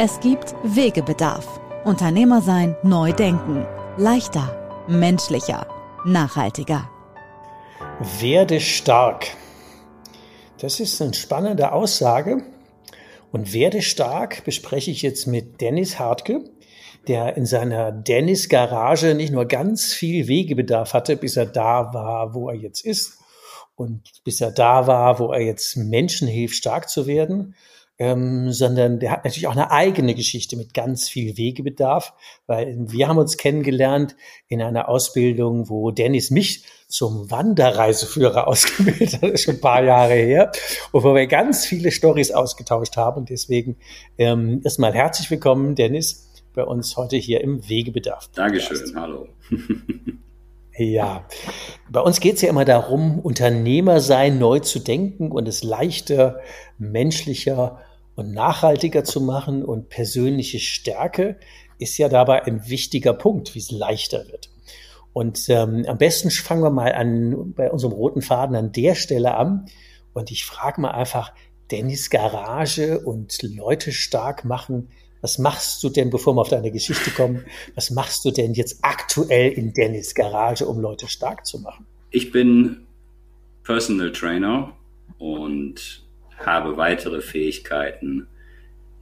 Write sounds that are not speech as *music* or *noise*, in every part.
Es gibt Wegebedarf. Unternehmer sein, neu denken. Leichter, menschlicher, nachhaltiger. Werde stark. Das ist eine spannende Aussage. Und werde stark bespreche ich jetzt mit Dennis Hartke, der in seiner Dennis Garage nicht nur ganz viel Wegebedarf hatte, bis er da war, wo er jetzt ist und bis er da war, wo er jetzt Menschen hilft, stark zu werden, ähm, sondern der hat natürlich auch eine eigene Geschichte mit ganz viel Wegebedarf, weil wir haben uns kennengelernt in einer Ausbildung, wo Dennis mich zum Wanderreiseführer *laughs* ausgebildet hat, das ist schon ein paar Jahre her, und wo wir ganz viele Stories ausgetauscht haben. Und deswegen ähm, erstmal herzlich willkommen, Dennis, bei uns heute hier im Wegebedarf. Dankeschön, hallo. *laughs* Ja, bei uns geht es ja immer darum, Unternehmer sein neu zu denken und es leichter, menschlicher und nachhaltiger zu machen. Und persönliche Stärke ist ja dabei ein wichtiger Punkt, wie es leichter wird. Und ähm, am besten fangen wir mal an bei unserem roten Faden an der Stelle an. Und ich frage mal einfach, Dennis Garage und Leute stark machen. Was machst du denn, bevor wir auf deine Geschichte kommen, was machst du denn jetzt aktuell in Dennis Garage, um Leute stark zu machen? Ich bin Personal Trainer und habe weitere Fähigkeiten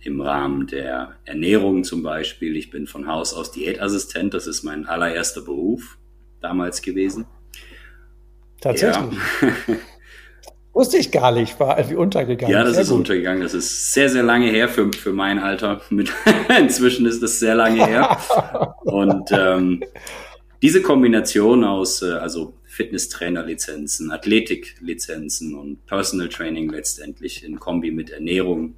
im Rahmen der Ernährung zum Beispiel. Ich bin von Haus aus Diätassistent, das ist mein allererster Beruf damals gewesen. Tatsächlich. Ja. *laughs* Wusste ich gar nicht, war irgendwie untergegangen. Ja, das sehr ist gut. untergegangen. Das ist sehr, sehr lange her für, für mein Alter. *laughs* Inzwischen ist das sehr lange her. *laughs* Und ähm, diese Kombination aus, äh, also Fitnesstrainer-Lizenzen, Athletik-Lizenzen und Personal Training letztendlich in Kombi mit Ernährung.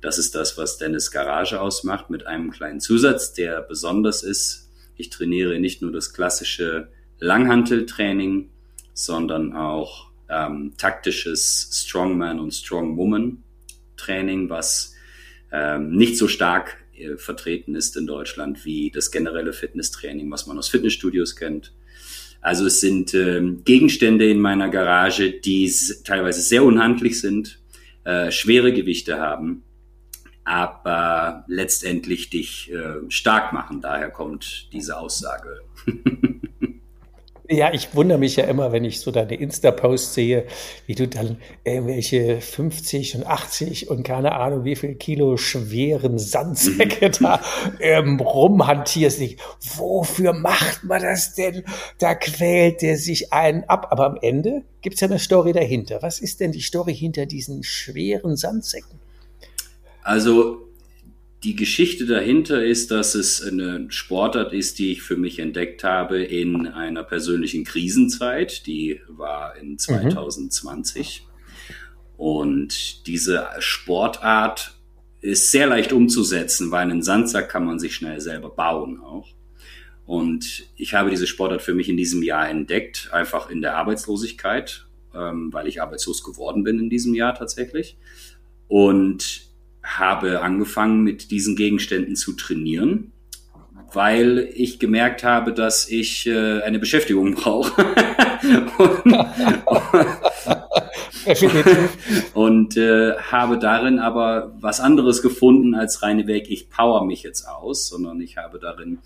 Das ist das, was Dennis Garage ausmacht, mit einem kleinen Zusatz, der besonders ist. Ich trainiere nicht nur das klassische Langhanteltraining, sondern auch ähm, taktisches Strongman und Strongwoman Training, was ähm, nicht so stark äh, vertreten ist in Deutschland wie das generelle Fitnesstraining, was man aus Fitnessstudios kennt. Also es sind äh, Gegenstände in meiner Garage, die teilweise sehr unhandlich sind, äh, schwere Gewichte haben, aber letztendlich dich äh, stark machen. Daher kommt diese Aussage. *laughs* Ja, ich wundere mich ja immer, wenn ich so deine Insta-Posts sehe, wie du dann irgendwelche 50 und 80 und keine Ahnung wie viel Kilo schweren Sandsäcke da ähm, rumhantierst. Ich, wofür macht man das denn? Da quält der sich einen ab. Aber am Ende gibt's ja eine Story dahinter. Was ist denn die Story hinter diesen schweren Sandsäcken? Also die Geschichte dahinter ist, dass es eine Sportart ist, die ich für mich entdeckt habe in einer persönlichen Krisenzeit. Die war in 2020. Mhm. Und diese Sportart ist sehr leicht umzusetzen, weil einen Sandsack kann man sich schnell selber bauen auch. Und ich habe diese Sportart für mich in diesem Jahr entdeckt, einfach in der Arbeitslosigkeit, ähm, weil ich arbeitslos geworden bin in diesem Jahr tatsächlich. Und habe angefangen, mit diesen Gegenständen zu trainieren, weil ich gemerkt habe, dass ich äh, eine Beschäftigung *laughs* brauche. *laughs* und, äh, habe darin aber was anderes gefunden als reine Weg, ich power mich jetzt aus, sondern ich habe darin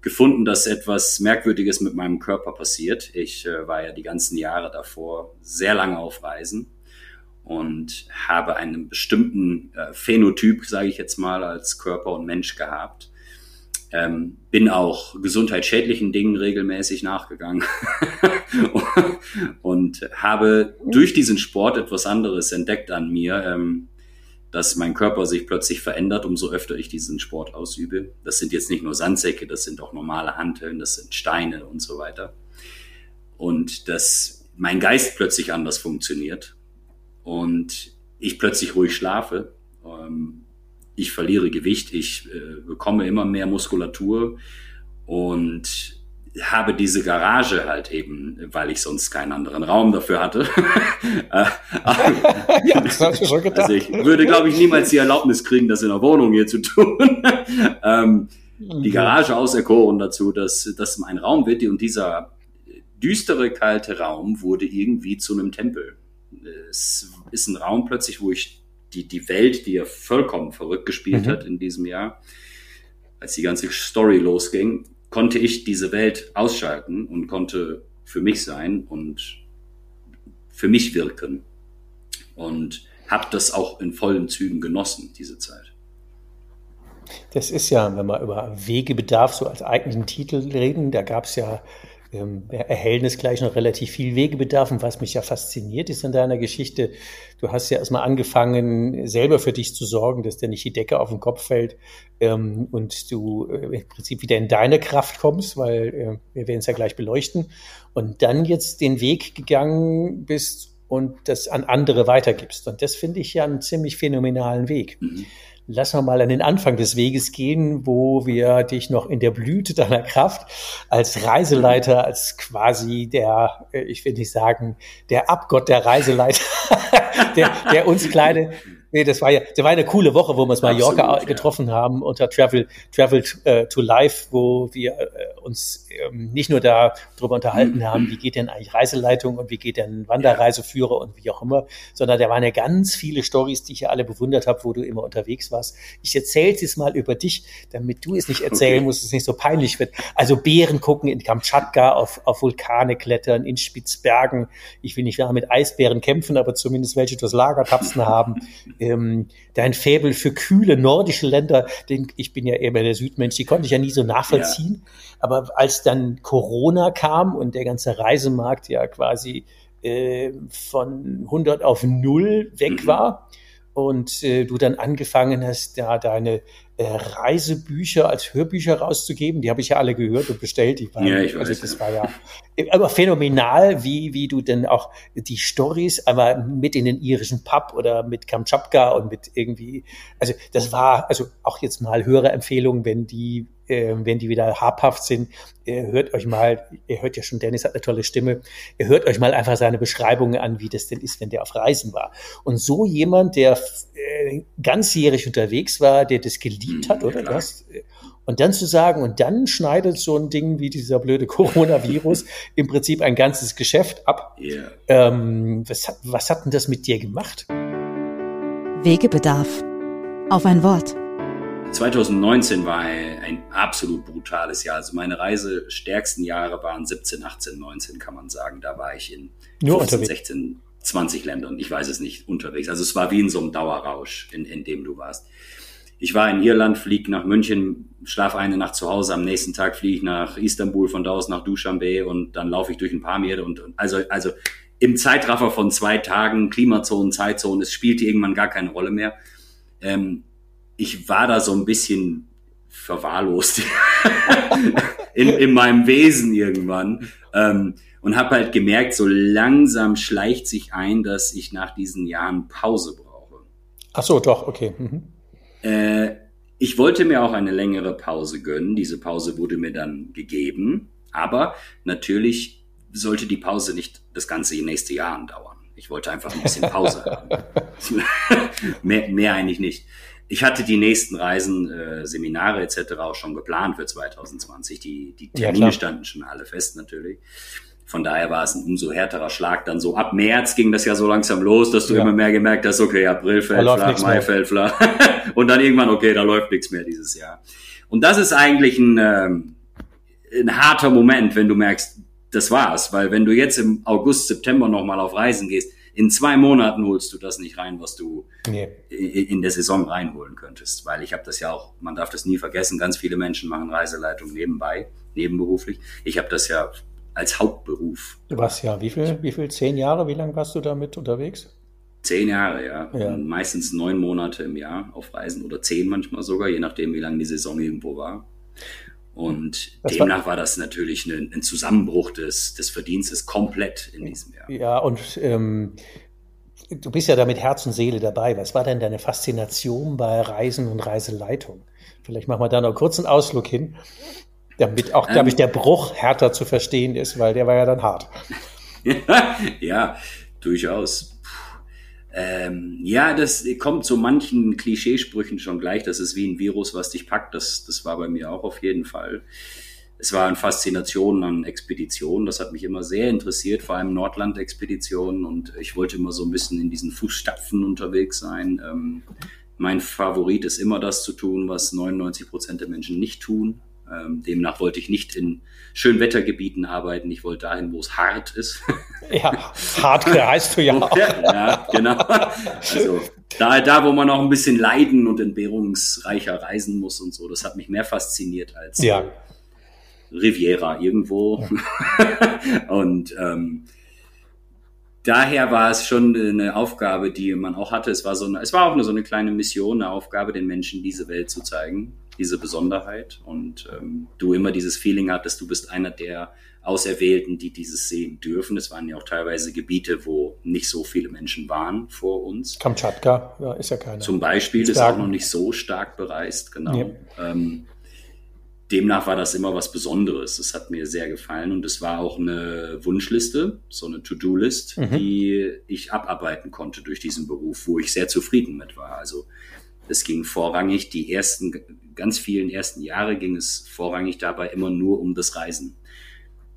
gefunden, dass etwas Merkwürdiges mit meinem Körper passiert. Ich äh, war ja die ganzen Jahre davor sehr lange auf Reisen und habe einen bestimmten äh, Phänotyp, sage ich jetzt mal, als Körper und Mensch gehabt. Ähm, bin auch gesundheitsschädlichen Dingen regelmäßig nachgegangen *laughs* und habe durch diesen Sport etwas anderes entdeckt an mir, ähm, dass mein Körper sich plötzlich verändert, umso öfter ich diesen Sport ausübe. Das sind jetzt nicht nur Sandsäcke, das sind auch normale Hanteln, das sind Steine und so weiter. Und dass mein Geist plötzlich anders funktioniert und ich plötzlich ruhig schlafe. Ähm, ich verliere Gewicht, ich äh, bekomme immer mehr Muskulatur und habe diese Garage halt eben, weil ich sonst keinen anderen Raum dafür hatte. *laughs* *laughs* ja, das hast du schon gedacht. Also ich würde, glaube ich, niemals die Erlaubnis kriegen, das in der Wohnung hier zu tun. *laughs* ähm, die Garage auserkoren dazu, dass das mein Raum wird und dieser düstere, kalte Raum wurde irgendwie zu einem Tempel. Es ist ein Raum plötzlich, wo ich die, die Welt, die ja vollkommen verrückt gespielt mhm. hat in diesem Jahr, als die ganze Story losging, konnte ich diese Welt ausschalten und konnte für mich sein und für mich wirken. Und habe das auch in vollen Zügen genossen, diese Zeit. Das ist ja, wenn wir über Wegebedarf so als eigentlichen Titel reden, da gab es ja ähm, erhellen gleich noch relativ viel Wegebedarf. Und was mich ja fasziniert ist an deiner Geschichte, du hast ja erstmal angefangen, selber für dich zu sorgen, dass dir nicht die Decke auf den Kopf fällt ähm, und du äh, im Prinzip wieder in deine Kraft kommst, weil äh, wir werden es ja gleich beleuchten. Und dann jetzt den Weg gegangen bist und das an andere weitergibst. Und das finde ich ja einen ziemlich phänomenalen Weg. Mhm lass mal mal an den Anfang des Weges gehen, wo wir dich noch in der Blüte deiner Kraft als Reiseleiter, als quasi der, äh, ich will nicht sagen, der Abgott der Reiseleiter, *laughs* der, der uns kleine, Nee, das war ja, das war eine coole Woche, wo wir uns Mallorca Absolut, getroffen ja. haben unter Travel, Travel uh, to Life, wo wir uh, uns ähm, nicht nur darüber unterhalten haben, wie geht denn eigentlich Reiseleitung und wie geht denn Wanderreiseführer und wie auch immer, sondern da waren ja ganz viele Stories, die ich ja alle bewundert habe, wo du immer unterwegs warst. Ich erzähle es mal über dich, damit du es nicht erzählen okay. musst, es nicht so peinlich wird. Also Bären gucken in Kamtschatka, auf, auf Vulkane klettern, in Spitzbergen. Ich will nicht mit Eisbären kämpfen, aber zumindest welche das Lagertapsen haben *laughs* ähm, dein Faible für kühle nordische Länder, den, ich bin ja eher der Südmensch, die konnte ich ja nie so nachvollziehen. Ja. Aber als dann Corona kam und der ganze Reisemarkt ja quasi äh, von 100 auf 0 weg mhm. war und äh, du dann angefangen hast, da deine äh, Reisebücher als Hörbücher rauszugeben. Die habe ich ja alle gehört und bestellt. Die waren, ja, ich weiß, also das war ja aber phänomenal, wie, wie du denn auch die Stories einmal mit in den irischen Pub oder mit Kamtschatka und mit irgendwie, also das war, also auch jetzt mal höhere Empfehlungen, wenn die äh, wenn die wieder habhaft sind, ihr hört euch mal, ihr hört ja schon, Dennis hat eine tolle Stimme, ihr hört euch mal einfach seine Beschreibungen an, wie das denn ist, wenn der auf Reisen war. Und so jemand, der äh, ganzjährig unterwegs war, der das geliebt hat, oder? Das, äh, und dann zu sagen, und dann schneidet so ein Ding wie dieser blöde *laughs* Coronavirus im Prinzip ein ganzes Geschäft ab. Yeah. Ähm, was, hat, was hat denn das mit dir gemacht? Wegebedarf. Auf ein Wort. 2019 war ein absolut brutales Jahr. Also meine reisestärksten Jahre waren 17, 18, 19, kann man sagen. Da war ich in Nur 15, 16, 20 Ländern. Ich weiß es nicht, unterwegs. Also es war wie in so einem Dauerrausch, in, in dem du warst. Ich war in Irland, fliege nach München, schlaf eine Nacht zu Hause, am nächsten Tag fliege ich nach Istanbul, von da aus nach Dushanbe und dann laufe ich durch ein paar Meere und, und also, also im Zeitraffer von zwei Tagen, Klimazonen, Zeitzonen, es spielte irgendwann gar keine Rolle mehr. Ähm, ich war da so ein bisschen verwahrlost *laughs* in, in meinem Wesen irgendwann ähm, und habe halt gemerkt, so langsam schleicht sich ein, dass ich nach diesen Jahren Pause brauche. Ach so, doch, okay. Mhm. Äh, ich wollte mir auch eine längere Pause gönnen. Diese Pause wurde mir dann gegeben, aber natürlich sollte die Pause nicht das ganze nächste Jahr andauern. Ich wollte einfach ein bisschen Pause haben. *laughs* mehr, mehr eigentlich nicht ich hatte die nächsten Reisen, äh, Seminare etc. auch schon geplant für 2020. Die, die Termine ja, standen schon alle fest natürlich. Von daher war es ein umso härterer Schlag. Dann so ab März ging das ja so langsam los, dass du ja. immer mehr gemerkt hast, okay, April fällt flach, Mai fällt flach. *laughs* und dann irgendwann, okay, da läuft nichts mehr dieses Jahr. Und das ist eigentlich ein, ähm, ein harter Moment, wenn du merkst, das war's. Weil wenn du jetzt im August, September nochmal auf Reisen gehst, in zwei Monaten holst du das nicht rein, was du nee. in der Saison reinholen könntest. Weil ich habe das ja auch, man darf das nie vergessen, ganz viele Menschen machen Reiseleitung nebenbei, nebenberuflich. Ich habe das ja als Hauptberuf. Du warst ja, wie viel, wie viel, zehn Jahre, wie lange warst du damit unterwegs? Zehn Jahre, ja. ja. meistens neun Monate im Jahr auf Reisen oder zehn manchmal sogar, je nachdem, wie lange die Saison irgendwo war. Und das demnach war, war, das natürlich ein, ein, Zusammenbruch des, des Verdienstes komplett in diesem Jahr. Ja, und ähm, du bist ja da mit Herz und Seele dabei. Was war denn deine Faszination bei Reisen und Reiseleitung? Vielleicht machen wir da noch kurz einen Ausflug hin, damit auch, glaube ich, ähm. der Bruch härter zu verstehen ist, weil der war ja dann hart. *laughs* ja, durchaus. Ähm, ja, das kommt zu manchen Klischeesprüchen schon gleich. Das ist wie ein Virus, was dich packt. Das, das war bei mir auch auf jeden Fall. Es war eine Faszination an Expeditionen. Das hat mich immer sehr interessiert, vor allem Nordland-Expeditionen. Und ich wollte immer so ein bisschen in diesen Fußstapfen unterwegs sein. Ähm, mein Favorit ist immer das zu tun, was 99 Prozent der Menschen nicht tun. Ähm, demnach wollte ich nicht in Schönwettergebieten arbeiten. Ich wollte dahin, wo es hart ist. *laughs* Ja, hart heißt du *laughs* ja auch. Ja, genau. Also da, da, wo man noch ein bisschen leiden und entbehrungsreicher reisen muss und so, das hat mich mehr fasziniert als ja. Riviera irgendwo. *laughs* und ähm, daher war es schon eine Aufgabe, die man auch hatte. Es war so eine, es war auch eine, so eine kleine Mission, eine Aufgabe, den Menschen diese Welt zu zeigen diese Besonderheit und ähm, du immer dieses Feeling hattest, du bist einer der Auserwählten, die dieses sehen dürfen. Es waren ja auch teilweise Gebiete, wo nicht so viele Menschen waren vor uns. Kamtschatka, ja, ist ja keiner. Zum Beispiel ist auch noch nicht so stark bereist, genau. Ja. Ähm, demnach war das immer was Besonderes. Es hat mir sehr gefallen und es war auch eine Wunschliste, so eine To-Do-List, mhm. die ich abarbeiten konnte durch diesen Beruf, wo ich sehr zufrieden mit war. Also es ging vorrangig, die ersten, ganz vielen ersten Jahre ging es vorrangig dabei immer nur um das Reisen.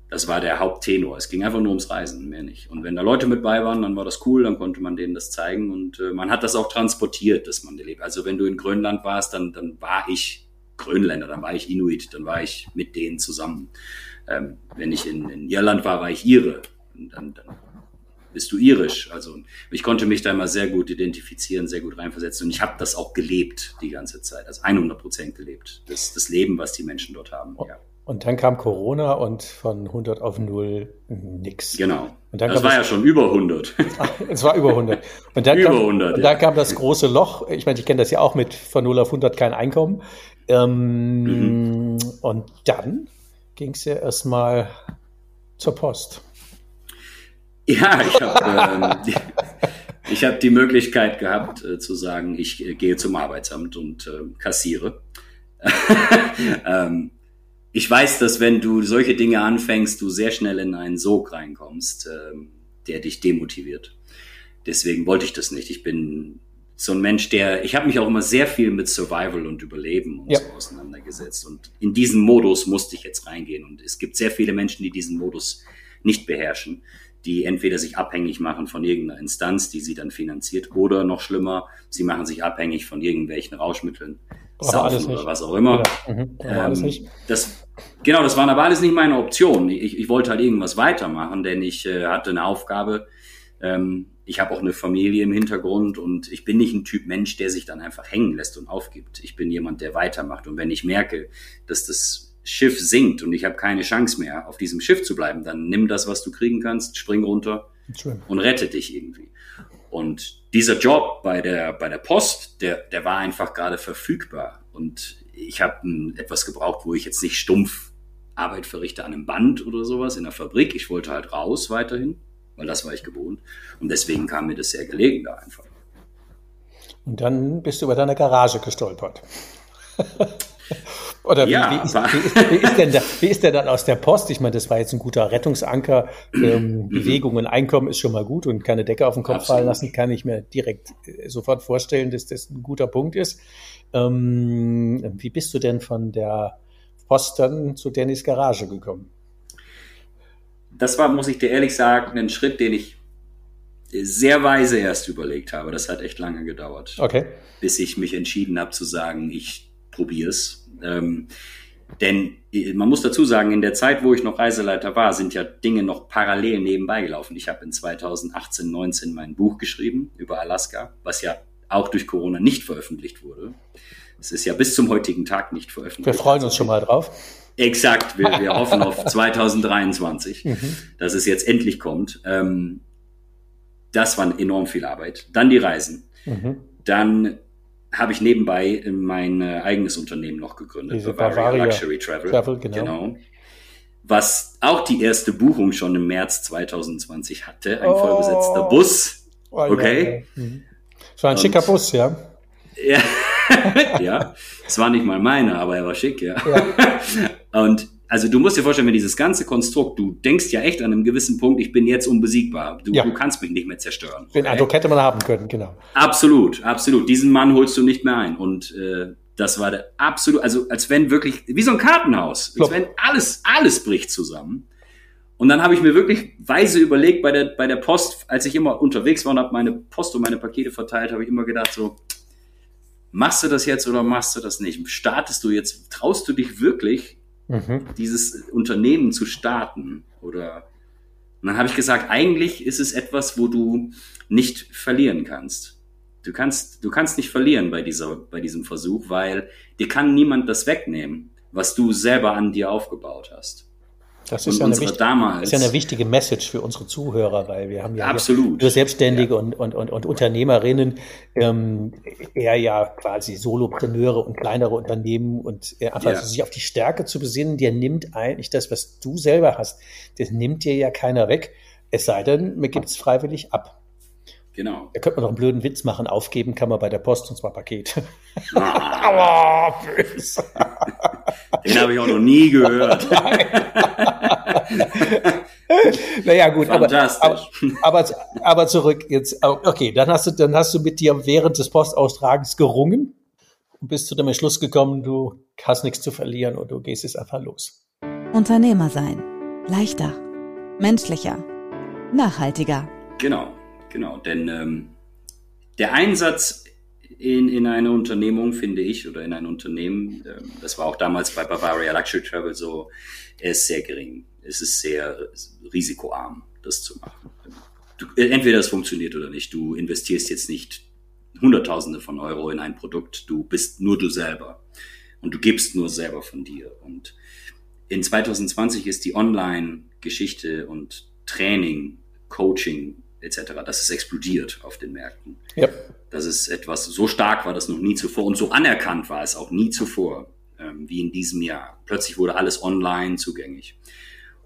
Das war der Haupttenor. Es ging einfach nur ums Reisen, mehr nicht. Und wenn da Leute mit bei waren, dann war das cool, dann konnte man denen das zeigen und äh, man hat das auch transportiert, dass man lebt. Also wenn du in Grönland warst, dann, dann war ich Grönländer, dann war ich Inuit, dann war ich mit denen zusammen. Ähm, wenn ich in, in Irland war, war ich Ire. Und dann, dann bist du irisch? Also ich konnte mich da immer sehr gut identifizieren, sehr gut reinversetzen und ich habe das auch gelebt die ganze Zeit, also 100 Prozent gelebt. Das, das Leben, was die Menschen dort haben. Ja. Und dann kam Corona und von 100 auf 0 nix. Genau. Und dann das war ja schon über 100. *laughs* es war über 100. Und dann, über kam, 100, und dann kam das große Loch. Ich meine, ich kenne das ja auch mit von 0 auf 100 kein Einkommen. Ähm, mhm. Und dann ging es ja erstmal zur Post. Ja, ich habe ähm, *laughs* ich hab die Möglichkeit gehabt äh, zu sagen, ich äh, gehe zum Arbeitsamt und äh, kassiere. *laughs* ähm, ich weiß, dass wenn du solche Dinge anfängst, du sehr schnell in einen Sog reinkommst, ähm, der dich demotiviert. Deswegen wollte ich das nicht. Ich bin so ein Mensch, der, ich habe mich auch immer sehr viel mit Survival und Überleben und ja. so auseinandergesetzt. Und in diesen Modus musste ich jetzt reingehen. Und es gibt sehr viele Menschen, die diesen Modus nicht beherrschen die entweder sich abhängig machen von irgendeiner Instanz, die sie dann finanziert, oder noch schlimmer, sie machen sich abhängig von irgendwelchen Rauschmitteln, saufen oder was auch immer. Ja, mhm. ähm, das, genau, das waren aber alles nicht meine Optionen. Ich, ich wollte halt irgendwas weitermachen, denn ich äh, hatte eine Aufgabe. Ähm, ich habe auch eine Familie im Hintergrund und ich bin nicht ein Typ Mensch, der sich dann einfach hängen lässt und aufgibt. Ich bin jemand, der weitermacht. Und wenn ich merke, dass das Schiff sinkt und ich habe keine Chance mehr, auf diesem Schiff zu bleiben, dann nimm das, was du kriegen kannst, spring runter und rette dich irgendwie. Und dieser Job bei der, bei der Post, der, der war einfach gerade verfügbar. Und ich habe etwas gebraucht, wo ich jetzt nicht stumpf Arbeit verrichte an einem Band oder sowas in der Fabrik. Ich wollte halt raus weiterhin, weil das war ich gewohnt. Und deswegen kam mir das sehr gelegen da einfach. Und dann bist du über deine Garage gestolpert. *laughs* Oder wie, ja, wie, ist, wie, ist, wie, ist, denn da, wie ist der dann aus der Post? Ich meine, das war jetzt ein guter Rettungsanker. Ähm, mhm. Bewegung und Einkommen ist schon mal gut und keine Decke auf den Kopf Absolut. fallen lassen, kann ich mir direkt äh, sofort vorstellen, dass das ein guter Punkt ist. Ähm, wie bist du denn von der Post dann zu Dennis Garage gekommen? Das war, muss ich dir ehrlich sagen, ein Schritt, den ich sehr weise erst überlegt habe. Das hat echt lange gedauert. Okay. Bis ich mich entschieden habe zu sagen, ich probier's. Ähm, Denn äh, man muss dazu sagen, in der Zeit, wo ich noch Reiseleiter war, sind ja Dinge noch parallel nebenbei gelaufen. Ich habe in 2018, 19 mein Buch geschrieben über Alaska, was ja auch durch Corona nicht veröffentlicht wurde. Es ist ja bis zum heutigen Tag nicht veröffentlicht. Wir freuen uns schon mal drauf. Exakt, wir, wir *laughs* hoffen auf 2023, mhm. dass es jetzt endlich kommt. Ähm, das war enorm viel Arbeit. Dann die Reisen. Mhm. Dann habe ich nebenbei mein äh, eigenes Unternehmen noch gegründet, Diese Bavaria, Bavaria Luxury Travel. Travel genau. genau. Was auch die erste Buchung schon im März 2020 hatte, ein oh. vollbesetzter Bus. Oh, okay. Ja, ja. Mhm. War ein Und, schicker Bus, ja. Ja, *laughs* ja. Es war nicht mal meiner, aber er war schick, ja. ja. *laughs* Und also du musst dir vorstellen, wenn dieses ganze Konstrukt, du denkst ja echt an einem gewissen Punkt, ich bin jetzt unbesiegbar. Du, ja. du kannst mich nicht mehr zerstören. Den okay? Eindruck hätte man haben können, genau. Absolut, absolut. Diesen Mann holst du nicht mehr ein. Und äh, das war der absolut, also als wenn wirklich, wie so ein Kartenhaus, als wenn alles, alles bricht zusammen. Und dann habe ich mir wirklich weise überlegt bei der, bei der Post, als ich immer unterwegs war und habe meine Post und meine Pakete verteilt, habe ich immer gedacht so, machst du das jetzt oder machst du das nicht? Startest du jetzt, traust du dich wirklich mhm. dieses Unternehmen zu starten. Oder und dann habe ich gesagt, eigentlich ist es etwas, wo du nicht verlieren kannst. Du kannst, du kannst nicht verlieren bei dieser, bei diesem Versuch, weil dir kann niemand das wegnehmen, was du selber an dir aufgebaut hast. Das ist, ja eine, wichtig, damals, ist ja eine wichtige Message für unsere Zuhörer, weil wir haben ja absolut. nur Selbstständige ja. und, und, und, und Unternehmerinnen, ähm, eher ja quasi Solopreneure und kleinere Unternehmen und äh, einfach ja. sich auf die Stärke zu besinnen, der nimmt eigentlich das, was du selber hast, das nimmt dir ja keiner weg, es sei denn, mir gibt es freiwillig ab. Genau. Da könnte man noch einen blöden Witz machen. Aufgeben kann man bei der Post und zwar Paket. Ah. *laughs* oh, Den habe ich auch noch nie gehört. *laughs* naja, gut, aber, aber, aber, zurück jetzt. Okay, dann hast du, dann hast du mit dir während des Postaustragens gerungen und bist zu dem Entschluss gekommen, du hast nichts zu verlieren und du gehst jetzt einfach los. Unternehmer sein. Leichter. Menschlicher. Nachhaltiger. Genau, genau. Denn ähm, der Einsatz in, in eine Unternehmung, finde ich, oder in ein Unternehmen, ähm, das war auch damals bei Bavaria Luxury Travel so, er ist sehr gering. Es ist sehr risikoarm, das zu machen. Du, entweder es funktioniert oder nicht. Du investierst jetzt nicht Hunderttausende von Euro in ein Produkt. Du bist nur du selber. Und du gibst nur selber von dir. Und in 2020 ist die Online-Geschichte und Training, Coaching etc., das ist explodiert auf den Märkten. Ja. Das ist etwas, so stark war das noch nie zuvor und so anerkannt war es auch nie zuvor, ähm, wie in diesem Jahr. Plötzlich wurde alles online zugänglich.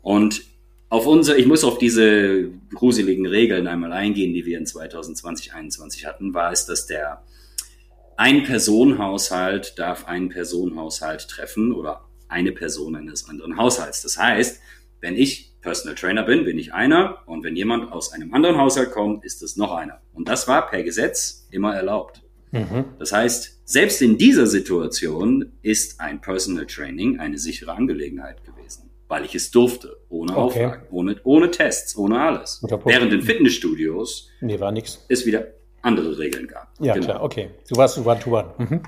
Und auf unser, ich muss auf diese gruseligen Regeln einmal eingehen, die wir in 2020, 2021 hatten, war es, dass der Ein-Personen-Haushalt darf einen Personenhaushalt treffen oder eine Person eines anderen Haushalts. Das heißt, wenn ich Personal Trainer bin, bin ich einer und wenn jemand aus einem anderen Haushalt kommt, ist es noch einer. Und das war per Gesetz immer erlaubt. Mhm. Das heißt, selbst in dieser Situation ist ein Personal Training eine sichere Angelegenheit gewesen, weil ich es durfte, ohne okay. Auflagen, ohne, ohne Tests, ohne alles. Während in Fitnessstudios nee, war nix. es wieder andere Regeln gab. Ja, genau. klar, okay. Du warst One-to-One. -one. Mhm.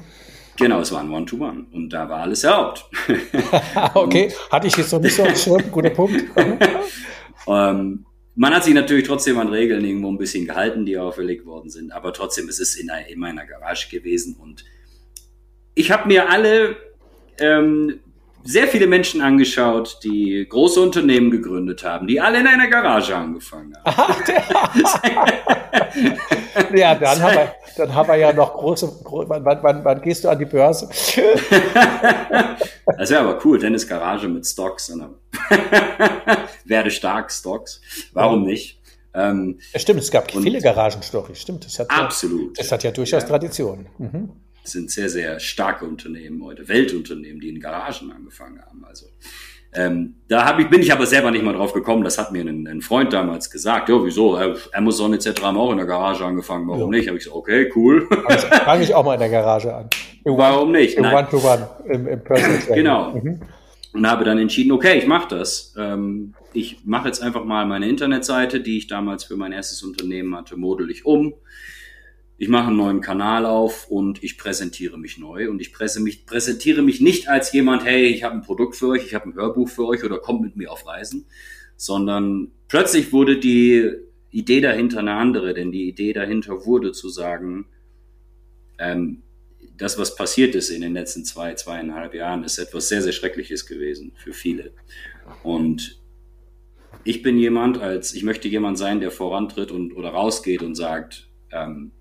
Genau, es war ein One-to-One -One. und da war alles erlaubt. *laughs* okay, hatte ich jetzt noch nicht so auf Guter Punkt. *laughs* ähm, man hat sich natürlich trotzdem an Regeln irgendwo ein bisschen gehalten, die auferlegt worden sind, aber trotzdem ist es in, einer, in meiner Garage gewesen und ich habe mir alle ähm, sehr viele Menschen angeschaut, die große Unternehmen gegründet haben, die alle in einer Garage angefangen haben. *laughs* ja, dann haben, wir, dann haben wir ja noch große. Wann, wann, wann gehst du an die Börse? *laughs* das wäre aber cool, Dennis Garage mit Stocks. *laughs* Werde stark Stocks. Warum nicht? Ähm, ja, stimmt, es gab viele Garagenstories, stimmt. Das hat absolut. Ja, das hat ja durchaus ja. Tradition. Mhm sind sehr, sehr starke Unternehmen heute, Weltunternehmen, die in Garagen angefangen haben. Also ähm, da hab ich, bin ich aber selber nicht mal drauf gekommen. Das hat mir ein, ein Freund damals gesagt. Ja, wieso? Äh, Amazon etc. haben auch in der Garage angefangen. Warum ja. nicht? Habe ich gesagt, okay, cool. Also, *laughs* fange ich auch mal in der Garage an. Im Warum nicht? Im One-to-One, im, im Personal Genau. Mhm. Und habe dann entschieden, okay, ich mache das. Ähm, ich mache jetzt einfach mal meine Internetseite, die ich damals für mein erstes Unternehmen hatte, model ich um ich mache einen neuen Kanal auf und ich präsentiere mich neu und ich mich, präsentiere mich nicht als jemand, hey, ich habe ein Produkt für euch, ich habe ein Hörbuch für euch oder kommt mit mir auf Reisen, sondern plötzlich wurde die Idee dahinter eine andere, denn die Idee dahinter wurde zu sagen, ähm, das, was passiert ist in den letzten zwei, zweieinhalb Jahren, ist etwas sehr, sehr Schreckliches gewesen für viele. Und ich bin jemand, als ich möchte jemand sein, der vorantritt und oder rausgeht und sagt, ähm,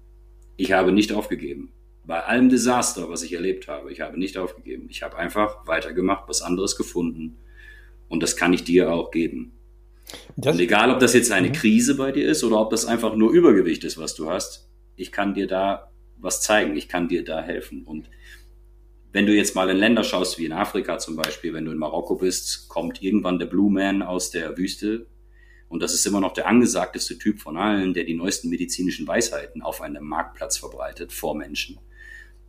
ich habe nicht aufgegeben. Bei allem Desaster, was ich erlebt habe, ich habe nicht aufgegeben. Ich habe einfach weitergemacht, was anderes gefunden. Und das kann ich dir auch geben. Das, und egal, ob das jetzt eine mhm. Krise bei dir ist oder ob das einfach nur Übergewicht ist, was du hast, ich kann dir da was zeigen, ich kann dir da helfen. Und wenn du jetzt mal in Länder schaust, wie in Afrika zum Beispiel, wenn du in Marokko bist, kommt irgendwann der Blue Man aus der Wüste. Und das ist immer noch der angesagteste Typ von allen, der die neuesten medizinischen Weisheiten auf einem Marktplatz verbreitet vor Menschen.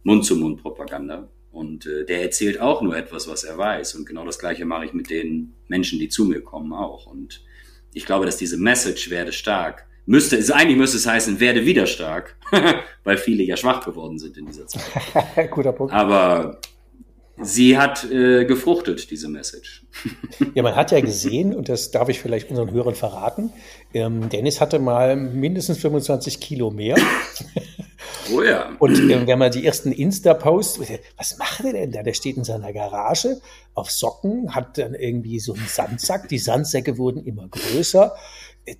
Mund-zu-Mund-Propaganda. Und äh, der erzählt auch nur etwas, was er weiß. Und genau das Gleiche mache ich mit den Menschen, die zu mir kommen, auch. Und ich glaube, dass diese Message werde stark müsste es eigentlich müsste es heißen, werde wieder stark, *laughs* weil viele ja schwach geworden sind in dieser Zeit. *laughs* Guter Punkt. Aber sie hat äh, gefruchtet, diese Message. *laughs* ja, man hat ja gesehen, und das darf ich vielleicht unseren Hörern verraten, ähm, Dennis hatte mal mindestens 25 Kilo mehr. *laughs* Oh ja. Und äh, wenn man die ersten Insta-Posts, was macht er denn da? Der steht in seiner Garage auf Socken, hat dann irgendwie so einen Sandsack. Die Sandsäcke wurden immer größer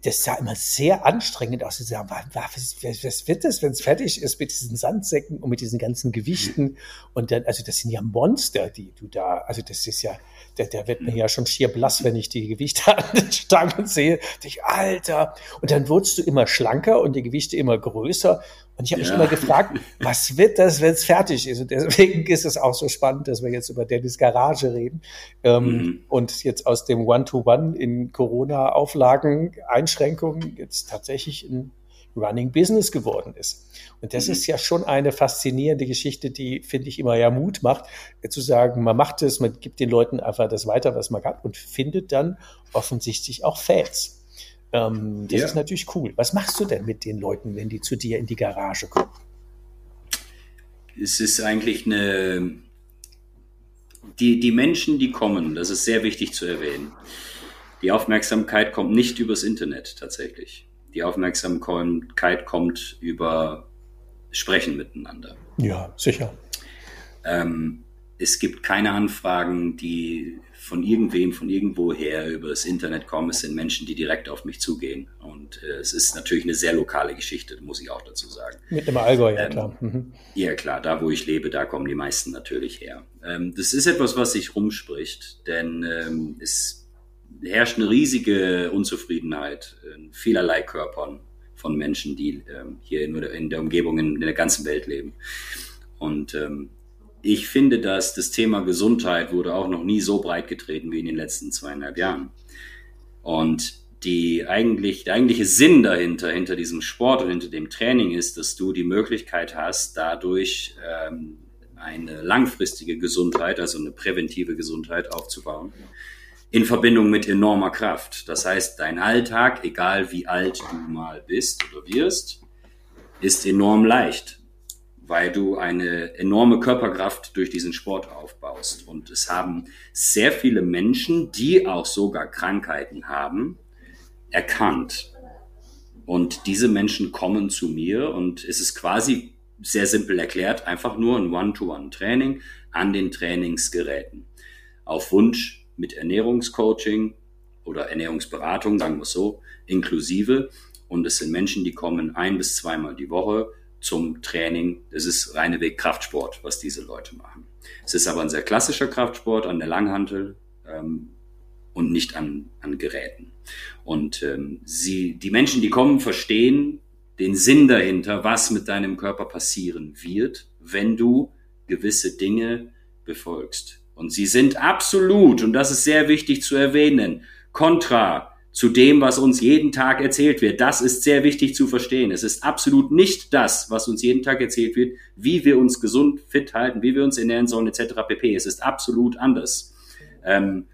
das sah immer sehr anstrengend aus. Ich sag, was, was, was wird das, wenn es fertig ist mit diesen Sandsäcken und mit diesen ganzen Gewichten? Und dann, also das sind ja Monster, die du da, also das ist ja, da, da wird mir ja schon schier blass, wenn ich die Gewichte *laughs* an den Stangen sehe. Ich, Alter. Und dann wurdest du immer schlanker und die Gewichte immer größer. Und ich habe mich immer gefragt, was wird das, wenn es fertig ist? Und deswegen ist es auch so spannend, dass wir jetzt über Dennis Garage reden ähm, mhm. und jetzt aus dem One-to-One -One in Corona-Auflagen, Einschränkungen jetzt tatsächlich ein Running Business geworden ist. Und das mhm. ist ja schon eine faszinierende Geschichte, die, finde ich, immer ja Mut macht, zu sagen, man macht es, man gibt den Leuten einfach das weiter, was man hat und findet dann offensichtlich auch Fans. Ähm, das ja. ist natürlich cool. Was machst du denn mit den Leuten, wenn die zu dir in die Garage kommen? Es ist eigentlich eine, die, die Menschen, die kommen, das ist sehr wichtig zu erwähnen. Die Aufmerksamkeit kommt nicht übers Internet tatsächlich. Die Aufmerksamkeit kommt über Sprechen miteinander. Ja, sicher. Ähm, es gibt keine Anfragen, die von irgendwem, von irgendwoher über das Internet kommen. Es sind Menschen, die direkt auf mich zugehen. Und äh, es ist natürlich eine sehr lokale Geschichte, muss ich auch dazu sagen. Mit dem Allgäu, ja ähm, klar. Mhm. Ja klar, da wo ich lebe, da kommen die meisten natürlich her. Ähm, das ist etwas, was sich rumspricht, denn ähm, es herrscht eine riesige Unzufriedenheit in vielerlei Körpern von Menschen, die ähm, hier in, in, der Umgebung in, in, der ganzen Welt leben. Und ähm, ich finde, dass das Thema Gesundheit wurde auch noch nie so breit getreten wie in den letzten zweieinhalb Jahren. Und die eigentlich, der eigentliche Sinn dahinter, hinter diesem Sport und hinter dem Training ist, dass du die Möglichkeit hast, dadurch ähm, eine langfristige Gesundheit, also eine präventive Gesundheit aufzubauen, in Verbindung mit enormer Kraft. Das heißt, dein Alltag, egal wie alt du mal bist oder wirst, ist enorm leicht weil du eine enorme Körperkraft durch diesen Sport aufbaust. Und es haben sehr viele Menschen, die auch sogar Krankheiten haben, erkannt. Und diese Menschen kommen zu mir und es ist quasi sehr simpel erklärt, einfach nur ein One-to-One-Training an den Trainingsgeräten. Auf Wunsch mit Ernährungscoaching oder Ernährungsberatung, sagen wir es so, inklusive. Und es sind Menschen, die kommen ein bis zweimal die Woche zum Training. Es ist reine Weg Kraftsport, was diese Leute machen. Es ist aber ein sehr klassischer Kraftsport an der Langhantel ähm, und nicht an, an Geräten. Und ähm, sie, die Menschen, die kommen, verstehen den Sinn dahinter, was mit deinem Körper passieren wird, wenn du gewisse Dinge befolgst. Und sie sind absolut, und das ist sehr wichtig zu erwähnen, kontra zu dem, was uns jeden Tag erzählt wird. Das ist sehr wichtig zu verstehen. Es ist absolut nicht das, was uns jeden Tag erzählt wird, wie wir uns gesund, fit halten, wie wir uns ernähren sollen, etc. pp. Es ist absolut anders. Ähm,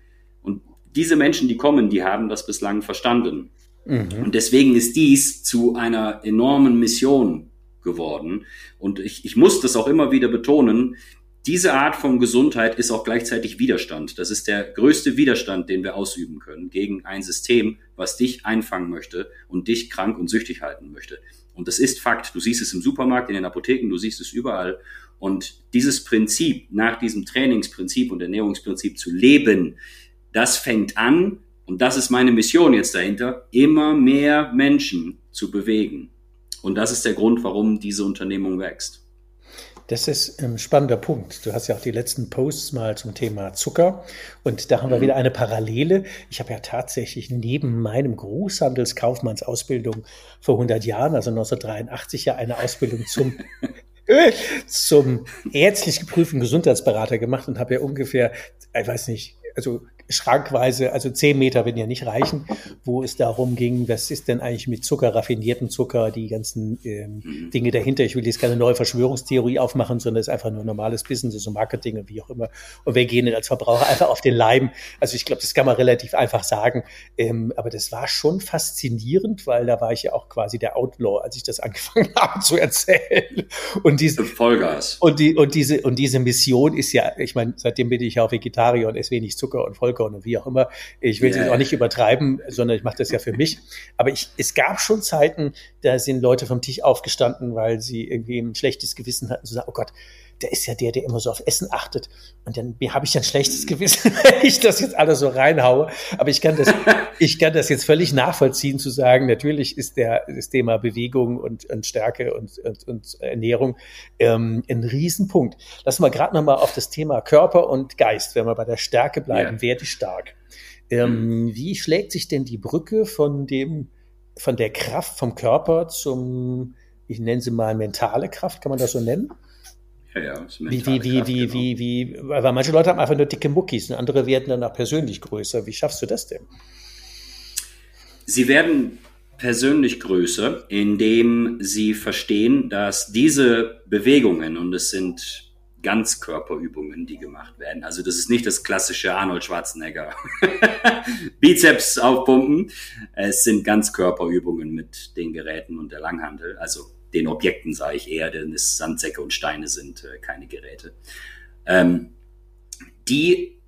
und diese Menschen, die kommen, die haben das bislang verstanden. Mhm. Und deswegen ist dies zu einer enormen Mission geworden. Und ich, ich muss das auch immer wieder betonen. Diese Art von Gesundheit ist auch gleichzeitig Widerstand. Das ist der größte Widerstand, den wir ausüben können gegen ein System, was dich einfangen möchte und dich krank und süchtig halten möchte. Und das ist Fakt. Du siehst es im Supermarkt, in den Apotheken, du siehst es überall. Und dieses Prinzip, nach diesem Trainingsprinzip und Ernährungsprinzip zu leben, das fängt an, und das ist meine Mission jetzt dahinter, immer mehr Menschen zu bewegen. Und das ist der Grund, warum diese Unternehmung wächst. Das ist ein spannender Punkt. Du hast ja auch die letzten Posts mal zum Thema Zucker und da haben wir mhm. wieder eine Parallele. Ich habe ja tatsächlich neben meinem Großhandelskaufmannsausbildung vor 100 Jahren, also 1983, ja eine Ausbildung zum *laughs* zum ärztlich geprüften Gesundheitsberater gemacht und habe ja ungefähr, ich weiß nicht, also schrankweise, also zehn Meter werden ja nicht reichen, wo es darum ging, was ist denn eigentlich mit Zucker, raffinierten Zucker, die ganzen ähm, mhm. Dinge dahinter. Ich will jetzt keine neue Verschwörungstheorie aufmachen, sondern es ist einfach nur normales Business, so Marketing und wie auch immer. Und wir gehen als Verbraucher einfach auf den Leim. Also ich glaube, das kann man relativ einfach sagen. Ähm, aber das war schon faszinierend, weil da war ich ja auch quasi der Outlaw, als ich das *laughs* angefangen habe zu erzählen. Und diese Vollgas. Und die und diese und diese Mission ist ja, ich meine, seitdem bin ich ja auch Vegetarier und esse wenig Zucker und Vollgas Vollkorn und wie auch immer. Ich will es yeah. auch nicht übertreiben, sondern ich mache das ja für mich. Aber ich, es gab schon Zeiten, da sind Leute vom Tisch aufgestanden, weil sie irgendwie ein schlechtes Gewissen hatten, zu sagen, oh Gott, der ist ja der, der immer so auf Essen achtet. Und dann habe ich ein schlechtes *laughs* Gewissen, wenn ich das jetzt alles so reinhaue. Aber ich kann das, *laughs* ich kann das jetzt völlig nachvollziehen, zu sagen, natürlich ist der, das Thema Bewegung und, und Stärke und, und, und Ernährung ähm, ein Riesenpunkt. Lass mal gerade nochmal auf das Thema Körper und Geist, wenn wir bei der Stärke bleiben, ja. werde stark. Ähm, mhm. Wie schlägt sich denn die Brücke von dem, von der Kraft vom Körper zum, ich nenne sie mal mentale Kraft, kann man das so nennen? Ja, ja, wie, wie, wie, wie, genau. wie, wie, weil manche Leute haben einfach nur dicke Muckis und andere werden dann auch persönlich größer. Wie schaffst du das denn? Sie werden persönlich größer, indem sie verstehen, dass diese Bewegungen, und es sind Ganzkörperübungen, die gemacht werden. Also das ist nicht das klassische Arnold Schwarzenegger *laughs* Bizeps aufpumpen. Es sind Ganzkörperübungen mit den Geräten und der Langhandel. Also den Objekten sage ich eher, denn es Sandsäcke und Steine sind äh, keine Geräte. Ähm, die,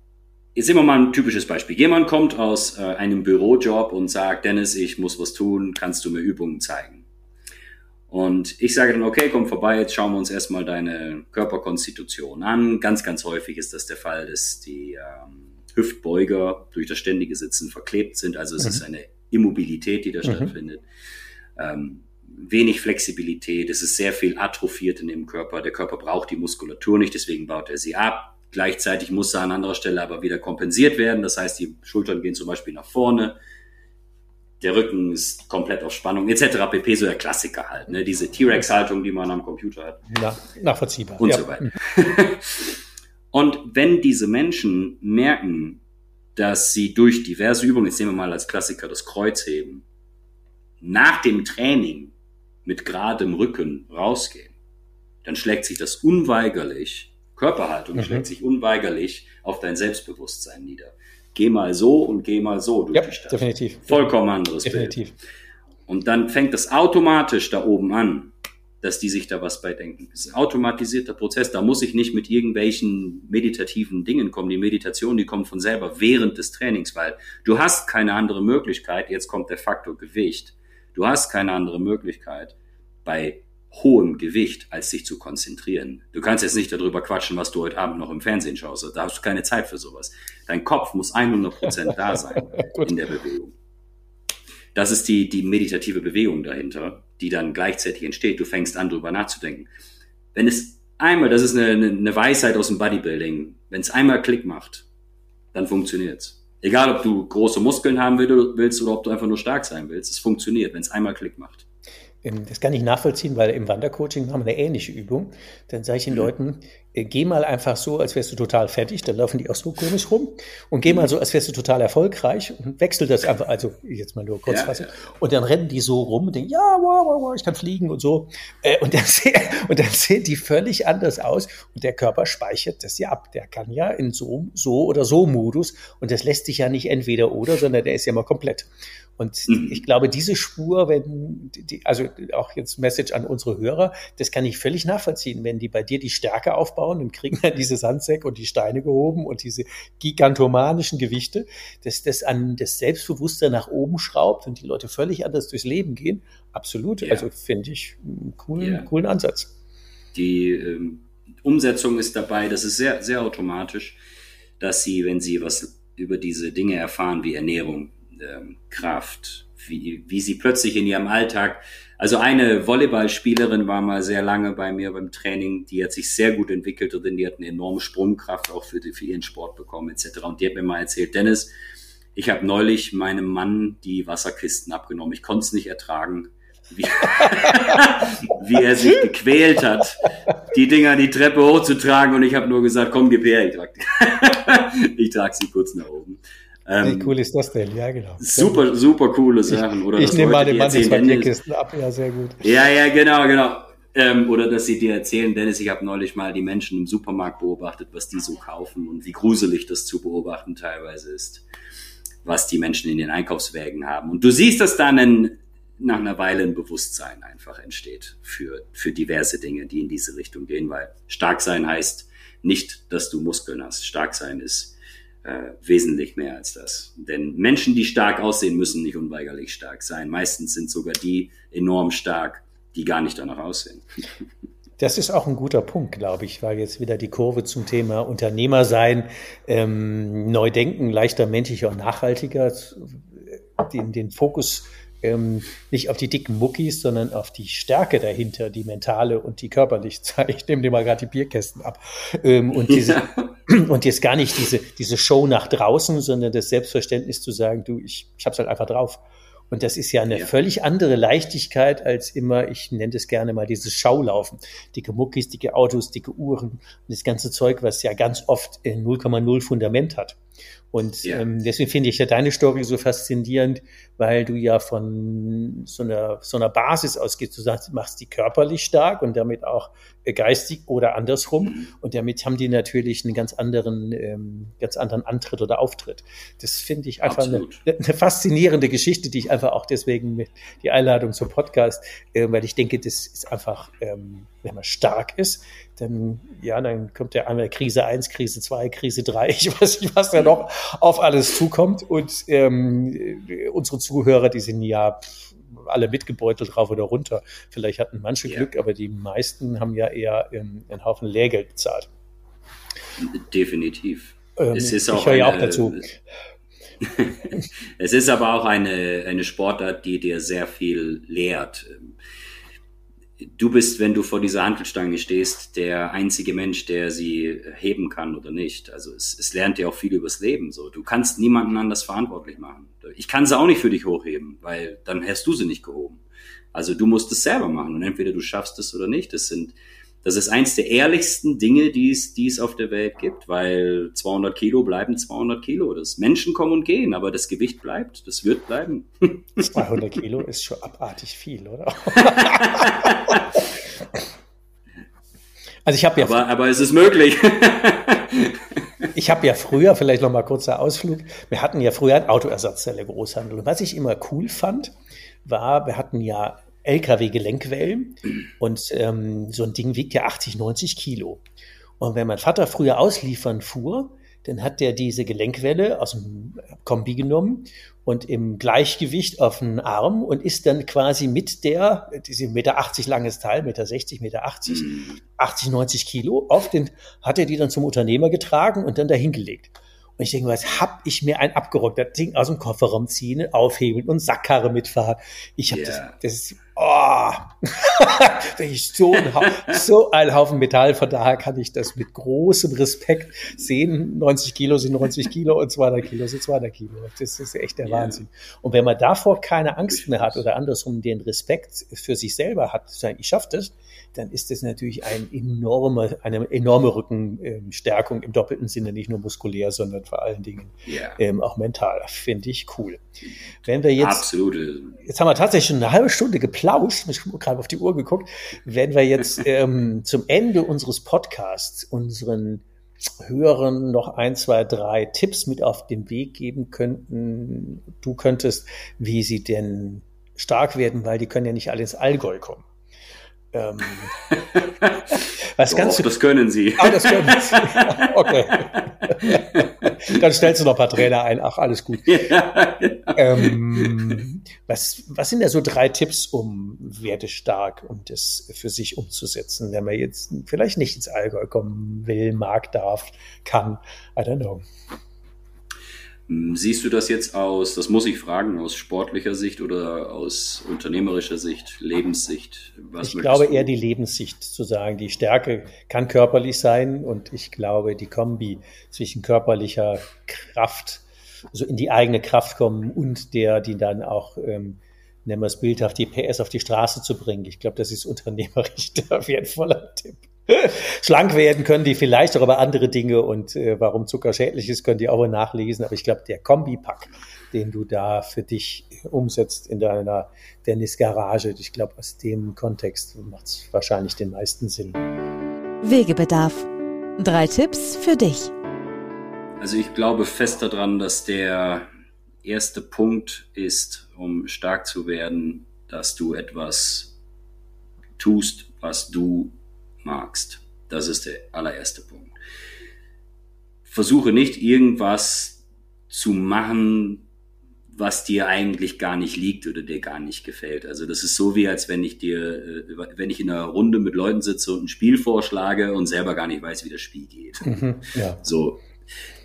jetzt sehen wir mal ein typisches Beispiel. Jemand kommt aus äh, einem Bürojob und sagt, Dennis, ich muss was tun, kannst du mir Übungen zeigen? Und ich sage dann, okay, komm vorbei, jetzt schauen wir uns erstmal deine Körperkonstitution an. Ganz, ganz häufig ist das der Fall, dass die ähm, Hüftbeuger durch das ständige Sitzen verklebt sind. Also es mhm. ist eine Immobilität, die da mhm. stattfindet. Ähm, wenig Flexibilität, es ist sehr viel atrophiert in dem Körper. Der Körper braucht die Muskulatur nicht, deswegen baut er sie ab. Gleichzeitig muss er an anderer Stelle aber wieder kompensiert werden. Das heißt, die Schultern gehen zum Beispiel nach vorne, der Rücken ist komplett auf Spannung, etc. pp. So der Klassiker halt, ne? diese T-Rex-Haltung, die man am Computer hat. Ja, nachvollziehbar. Und ja. so weiter. *laughs* Und wenn diese Menschen merken, dass sie durch diverse Übungen, jetzt nehmen wir mal als Klassiker das Kreuzheben, nach dem Training mit geradem Rücken rausgehen, dann schlägt sich das unweigerlich, Körperhaltung mhm. schlägt sich unweigerlich auf dein Selbstbewusstsein nieder. Geh mal so und geh mal so durch ja, die Stadt. Definitiv. Vollkommen anderes definitiv. Bild. Und dann fängt das automatisch da oben an, dass die sich da was bei denken. Das ist ein automatisierter Prozess. Da muss ich nicht mit irgendwelchen meditativen Dingen kommen. Die Meditation, die kommt von selber während des Trainings, weil du hast keine andere Möglichkeit. Jetzt kommt der Faktor Gewicht Du hast keine andere Möglichkeit bei hohem Gewicht, als sich zu konzentrieren. Du kannst jetzt nicht darüber quatschen, was du heute Abend noch im Fernsehen schaust. Da hast du keine Zeit für sowas. Dein Kopf muss 100% da sein *laughs* in der Bewegung. Das ist die, die meditative Bewegung dahinter, die dann gleichzeitig entsteht. Du fängst an, darüber nachzudenken. Wenn es einmal, das ist eine, eine Weisheit aus dem Bodybuilding, wenn es einmal Klick macht, dann funktioniert's. Egal, ob du große Muskeln haben willst oder ob du einfach nur stark sein willst, es funktioniert, wenn es einmal Klick macht. Das kann ich nachvollziehen, weil im Wandercoaching haben wir eine ähnliche Übung. Dann sage ich den mhm. Leuten, äh, geh mal einfach so, als wärst du total fertig, dann laufen die auch so komisch rum und geh mal so, als wärst du total erfolgreich und wechsel das einfach, also jetzt mal nur kurz ja, fassen, ja. und dann rennen die so rum und denken, ja, wow, wow, wow, ich kann fliegen und so äh, und, dann *laughs* und dann sehen die völlig anders aus und der Körper speichert das ja ab, der kann ja in so, so oder so Modus und das lässt sich ja nicht entweder oder, sondern der ist ja mal komplett. Und mhm. ich glaube, diese Spur, wenn die, also auch jetzt Message an unsere Hörer, das kann ich völlig nachvollziehen, wenn die bei dir die Stärke aufbauen und kriegen dann diese Sandsäcke und die Steine gehoben und diese gigantomanischen Gewichte, dass das an das Selbstbewusstsein nach oben schraubt und die Leute völlig anders durchs Leben gehen. Absolut. Ja. Also finde ich einen coolen, ja. coolen Ansatz. Die ähm, Umsetzung ist dabei, das ist sehr, sehr automatisch, dass sie, wenn sie was über diese Dinge erfahren wie Ernährung, ähm, Kraft, wie, wie sie plötzlich in ihrem Alltag, also eine Volleyballspielerin war mal sehr lange bei mir beim Training, die hat sich sehr gut entwickelt und die hat eine enorme Sprungkraft auch für, die, für ihren Sport bekommen etc. Und die hat mir mal erzählt, Dennis, ich habe neulich meinem Mann die Wasserkisten abgenommen. Ich konnte es nicht ertragen, wie, *laughs* wie er sich gequält hat, die Dinger die Treppe hochzutragen und ich habe nur gesagt, komm, gib her, ich trage *laughs* ich trag sie kurz nach oben. Ähm, Wie cool ist das denn? Ja, genau. Super, super coole Sachen. Oder ich nehme mal den Mann zwei Bierkisten ab. Ja, sehr gut. Ja, ja, genau, genau. Ähm, oder dass sie dir erzählen, Dennis, ich habe neulich mal die Menschen im Supermarkt beobachtet, was die so kaufen und wie gruselig das zu beobachten teilweise ist, was die Menschen in den Einkaufswägen haben. Und du siehst, dass dann ein, nach einer Weile ein Bewusstsein einfach entsteht für, für diverse Dinge, die in diese Richtung gehen, weil stark sein heißt nicht, dass du Muskeln hast. Stark sein ist äh, wesentlich mehr als das. Denn Menschen, die stark aussehen, müssen nicht unweigerlich stark sein. Meistens sind sogar die enorm stark, die gar nicht danach aussehen. *laughs* Das ist auch ein guter Punkt, glaube ich, weil jetzt wieder die Kurve zum Thema Unternehmer sein, ähm, neu denken, leichter, menschlicher und nachhaltiger, den, den Fokus ähm, nicht auf die dicken Muckis, sondern auf die Stärke dahinter, die mentale und die körperliche. Ich nehme dir mal gerade die Bierkästen ab. Ähm, und diese, ja. *clears throat* und jetzt gar nicht diese, diese Show nach draußen, sondern das Selbstverständnis zu sagen, du, ich, ich hab's halt einfach drauf. Und das ist ja eine ja. völlig andere Leichtigkeit als immer, ich nenne das gerne mal dieses Schaulaufen. Dicke Muckis, dicke Autos, dicke Uhren und das ganze Zeug, was ja ganz oft 0,0 Fundament hat. Und ja. ähm, deswegen finde ich ja deine Story so faszinierend, weil du ja von so einer, so einer Basis ausgehst. Du sagst, machst die körperlich stark und damit auch geistig oder andersrum. Mhm. Und damit haben die natürlich einen ganz anderen, ähm, ganz anderen Antritt oder Auftritt. Das finde ich einfach eine, eine, faszinierende Geschichte, die ich einfach auch deswegen mit die Einladung zum Podcast, äh, weil ich denke, das ist einfach, ähm, wenn man stark ist, dann, ja, dann kommt ja einmal Krise 1, Krise 2, Krise 3, *laughs* ich weiß nicht, was da noch auf alles zukommt. Und ähm, unsere Zuhörer, die sind ja alle mitgebeutelt rauf oder runter. Vielleicht hatten manche ja. Glück, aber die meisten haben ja eher ähm, einen Haufen Lehrgeld bezahlt. Definitiv. Ähm, es ist auch ich höre ja auch dazu. *laughs* es ist aber auch eine, eine Sportart, die dir sehr viel lehrt du bist, wenn du vor dieser Handelstange stehst, der einzige Mensch, der sie heben kann oder nicht. Also es, es lernt dir auch viel übers Leben. So, du kannst niemanden anders verantwortlich machen. Ich kann sie auch nicht für dich hochheben, weil dann hast du sie nicht gehoben. Also du musst es selber machen und entweder du schaffst es oder nicht. Das sind das ist eins der ehrlichsten Dinge, die es, die es auf der Welt gibt, weil 200 Kilo bleiben 200 Kilo. Das Menschen kommen und gehen, aber das Gewicht bleibt, das wird bleiben. *laughs* 200 Kilo ist schon abartig viel, oder? *laughs* also ich habe ja, aber, aber es ist möglich. *laughs* ich habe ja früher, vielleicht noch mal kurzer Ausflug, wir hatten ja früher einen Autoersatzzelle Großhandel. Und was ich immer cool fand, war, wir hatten ja LKW-Gelenkwellen und ähm, so ein Ding wiegt ja 80, 90 Kilo. Und wenn mein Vater früher ausliefern fuhr, dann hat der diese Gelenkwelle aus dem Kombi genommen und im Gleichgewicht auf den Arm und ist dann quasi mit der, diese Meter 80 langes Teil, Meter 60, Meter 80, 80, 90 Kilo, auf den, hat er die dann zum Unternehmer getragen und dann dahin gelegt. Und ich denke, was hab ich mir ein abgerockt, das Ding aus dem Kofferraum ziehen, aufhebeln und Sackkarre mitfahren. Ich habe yeah. das, das ist oh, *laughs* ich so, ein, so ein Haufen Metall, von daher kann ich das mit großem Respekt sehen. 90 Kilo sind 90 Kilo und 200 Kilo sind 200 Kilo. Das ist echt der Wahnsinn. Und wenn man davor keine Angst mehr hat oder andersrum den Respekt für sich selber hat, zu sagen, ich schaffe das, dann ist das natürlich ein enorme, eine enorme Rückenstärkung im doppelten Sinne, nicht nur muskulär, sondern vor allen Dingen yeah. ähm, auch mental. Finde ich cool. Wenn wir jetzt, Absolut. jetzt haben wir tatsächlich schon eine halbe Stunde geplauscht, ich habe gerade auf die Uhr geguckt, wenn wir jetzt *laughs* ähm, zum Ende unseres Podcasts unseren Hörern noch ein, zwei, drei Tipps mit auf den Weg geben könnten, du könntest, wie sie denn stark werden, weil die können ja nicht alle ins Allgäu kommen. Ähm, *laughs* was Doch, ganz das können Sie. Ah, das können Sie. *laughs* Okay. Dann stellst du noch ein paar Trainer ein. Ach, alles gut. Ja, genau. ähm, was, was sind da so drei Tipps, um Werte stark und das für sich umzusetzen, wenn man jetzt vielleicht nicht ins Allgäu kommen will, mag, darf, kann? I don't know. Hm, siehst du das jetzt aus, das muss ich fragen, aus sportlicher Sicht oder aus unternehmerischer Sicht, Lebenssicht? Was ich glaube du? eher die Lebenssicht zu sagen. Die Stärke kann körperlich sein und ich glaube, die Kombi zwischen körperlicher Kraft, so in die eigene Kraft kommen und der, die dann auch, ähm, nennen wir es bildhaft, die PS auf die Straße zu bringen. Ich glaube, das ist *laughs* unternehmerisch der wertvolle Tipp. *laughs* Schlank werden können die vielleicht auch über andere Dinge und äh, warum Zucker schädlich ist, können die auch nachlesen. Aber ich glaube, der Kombipack, den du da für dich umsetzt in deiner Dennis-Garage, ich glaube, aus dem Kontext macht es wahrscheinlich den meisten Sinn. Wegebedarf. Drei Tipps für dich. Also ich glaube fest daran, dass der erste Punkt ist, um stark zu werden, dass du etwas tust, was du magst. Das ist der allererste Punkt. Versuche nicht irgendwas zu machen, was dir eigentlich gar nicht liegt oder dir gar nicht gefällt. Also das ist so wie als wenn ich dir, äh, wenn ich in einer Runde mit Leuten sitze und ein Spiel vorschlage und selber gar nicht weiß, wie das Spiel geht. Mhm, ja. So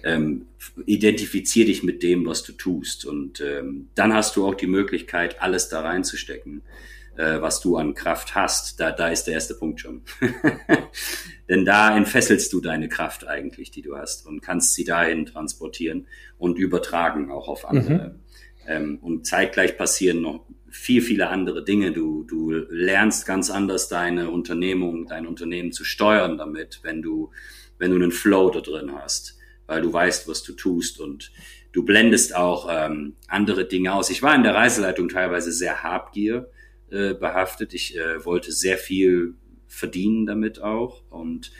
ähm, identifizier dich mit dem, was du tust und ähm, dann hast du auch die Möglichkeit, alles da reinzustecken was du an Kraft hast, da, da ist der erste Punkt schon. *laughs* Denn da entfesselst du deine Kraft eigentlich, die du hast und kannst sie dahin transportieren und übertragen auch auf andere. Mhm. Ähm, und zeitgleich passieren noch viel, viele andere Dinge. Du, du lernst ganz anders deine Unternehmung, dein Unternehmen zu steuern damit, wenn du, wenn du einen Flow da drin hast, weil du weißt, was du tust und du blendest auch ähm, andere Dinge aus. Ich war in der Reiseleitung teilweise sehr habgier äh, behaftet. Ich äh, wollte sehr viel verdienen damit auch. Und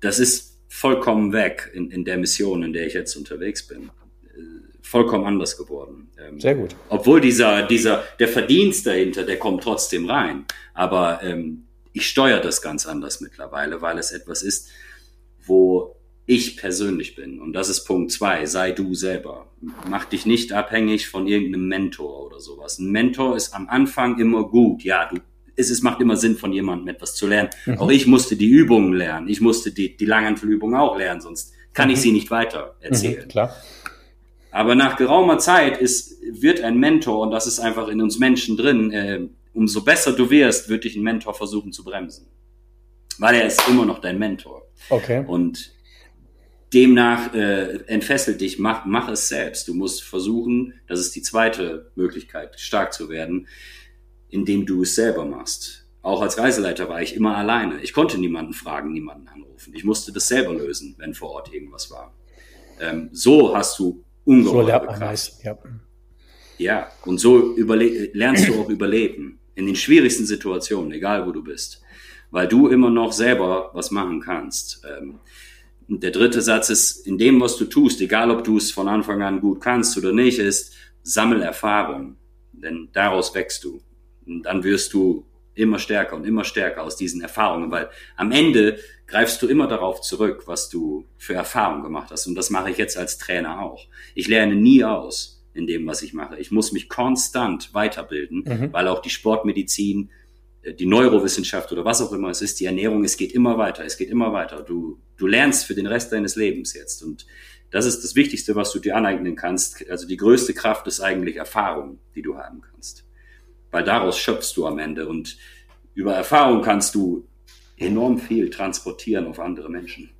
das ist vollkommen weg in, in der Mission, in der ich jetzt unterwegs bin. Äh, vollkommen anders geworden. Ähm, sehr gut. Obwohl dieser, dieser, der Verdienst dahinter, der kommt trotzdem rein. Aber ähm, ich steuere das ganz anders mittlerweile, weil es etwas ist, wo ich persönlich bin. Und das ist Punkt zwei. Sei du selber. Mach dich nicht abhängig von irgendeinem Mentor oder sowas. Ein Mentor ist am Anfang immer gut. Ja, du, es, es macht immer Sinn, von jemandem etwas zu lernen. Mhm. Auch ich musste die Übungen lernen. Ich musste die, die Langhantelübungen auch lernen, sonst kann mhm. ich sie nicht weiter erzählen. Mhm, klar. Aber nach geraumer Zeit ist, wird ein Mentor, und das ist einfach in uns Menschen drin, äh, umso besser du wirst, wird dich ein Mentor versuchen zu bremsen. Weil er ist immer noch dein Mentor. Okay. Und Demnach äh, entfesselt dich, mach, mach es selbst. Du musst versuchen, das ist die zweite Möglichkeit, stark zu werden, indem du es selber machst. Auch als Reiseleiter war ich immer alleine. Ich konnte niemanden fragen, niemanden anrufen. Ich musste das selber lösen, wenn vor Ort irgendwas war. Ähm, so hast du ungeheure so Kraft. Meisten, ja. ja, und so lernst du auch überleben. In den schwierigsten Situationen, egal wo du bist. Weil du immer noch selber was machen kannst. Ähm, und der dritte Satz ist, in dem, was du tust, egal ob du es von Anfang an gut kannst oder nicht, ist, sammel Erfahrung. Denn daraus wächst du. Und dann wirst du immer stärker und immer stärker aus diesen Erfahrungen, weil am Ende greifst du immer darauf zurück, was du für Erfahrungen gemacht hast. Und das mache ich jetzt als Trainer auch. Ich lerne nie aus in dem, was ich mache. Ich muss mich konstant weiterbilden, mhm. weil auch die Sportmedizin die Neurowissenschaft oder was auch immer es ist, die Ernährung, es geht immer weiter, es geht immer weiter. Du, du lernst für den Rest deines Lebens jetzt. Und das ist das Wichtigste, was du dir aneignen kannst. Also die größte Kraft ist eigentlich Erfahrung, die du haben kannst. weil daraus schöpfst du am Ende und über Erfahrung kannst du enorm viel transportieren auf andere Menschen.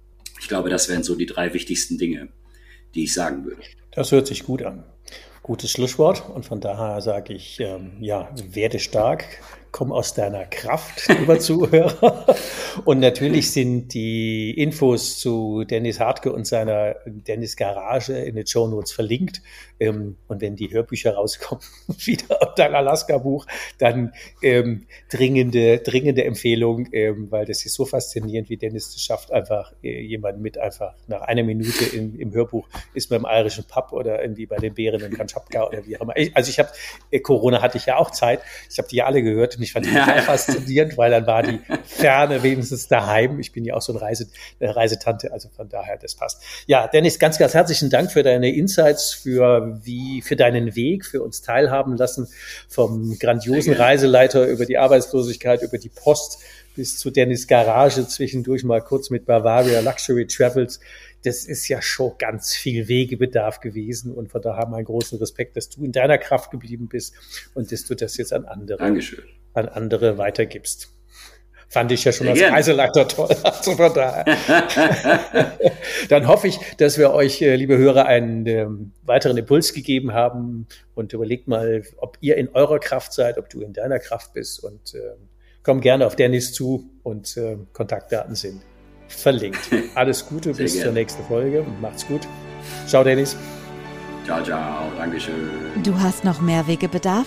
Ich glaube, das wären so die drei wichtigsten Dinge, die ich sagen würde. Das hört sich gut an. Gutes Schlusswort. Und von daher sage ich, ähm, ja, werde stark, komm aus deiner Kraft, lieber Zuhörer. *laughs* Und natürlich sind die Infos zu Dennis Hartke und seiner Dennis Garage in den Show Notes verlinkt. Ähm, und wenn die Hörbücher rauskommen, *laughs* wieder dein Alaska-Buch, dann ähm, dringende, dringende Empfehlung, ähm, weil das ist so faszinierend, wie Dennis es schafft, einfach äh, jemanden mit einfach nach einer Minute im, im Hörbuch ist beim irischen Pub oder irgendwie bei den Bären in Kamtschatka oder wie auch immer. Also ich habe, äh, Corona hatte ich ja auch Zeit. Ich habe die alle gehört ich fand die ja, faszinierend, weil dann war die Ferne wenigstens daheim. Ich bin ja auch so ein Reise, eine Reisetante, also von daher, das passt. Ja, Dennis, ganz, ganz herzlichen Dank für deine Insights, für wie, für deinen Weg, für uns teilhaben lassen vom grandiosen Reiseleiter über die Arbeitslosigkeit, über die Post bis zu Dennis Garage zwischendurch mal kurz mit Bavaria Luxury Travels das ist ja schon ganz viel Wegebedarf gewesen und von daher haben wir einen großen Respekt, dass du in deiner Kraft geblieben bist und dass du das jetzt an andere, Dankeschön. An andere weitergibst. Fand ich ja schon Sehr als. Reiseleiter toll. *laughs* Also von daher. *laughs* Dann hoffe ich, dass wir euch, äh, liebe Hörer, einen ähm, weiteren Impuls gegeben haben und überlegt mal, ob ihr in eurer Kraft seid, ob du in deiner Kraft bist und äh, komm gerne auf Dennis zu und äh, Kontaktdaten sind verlinkt. *laughs* Alles Gute, bis gerne. zur nächsten Folge und macht's gut. Ciao, Dennis. Ciao, ciao. Dankeschön. Du hast noch mehr Wegebedarf?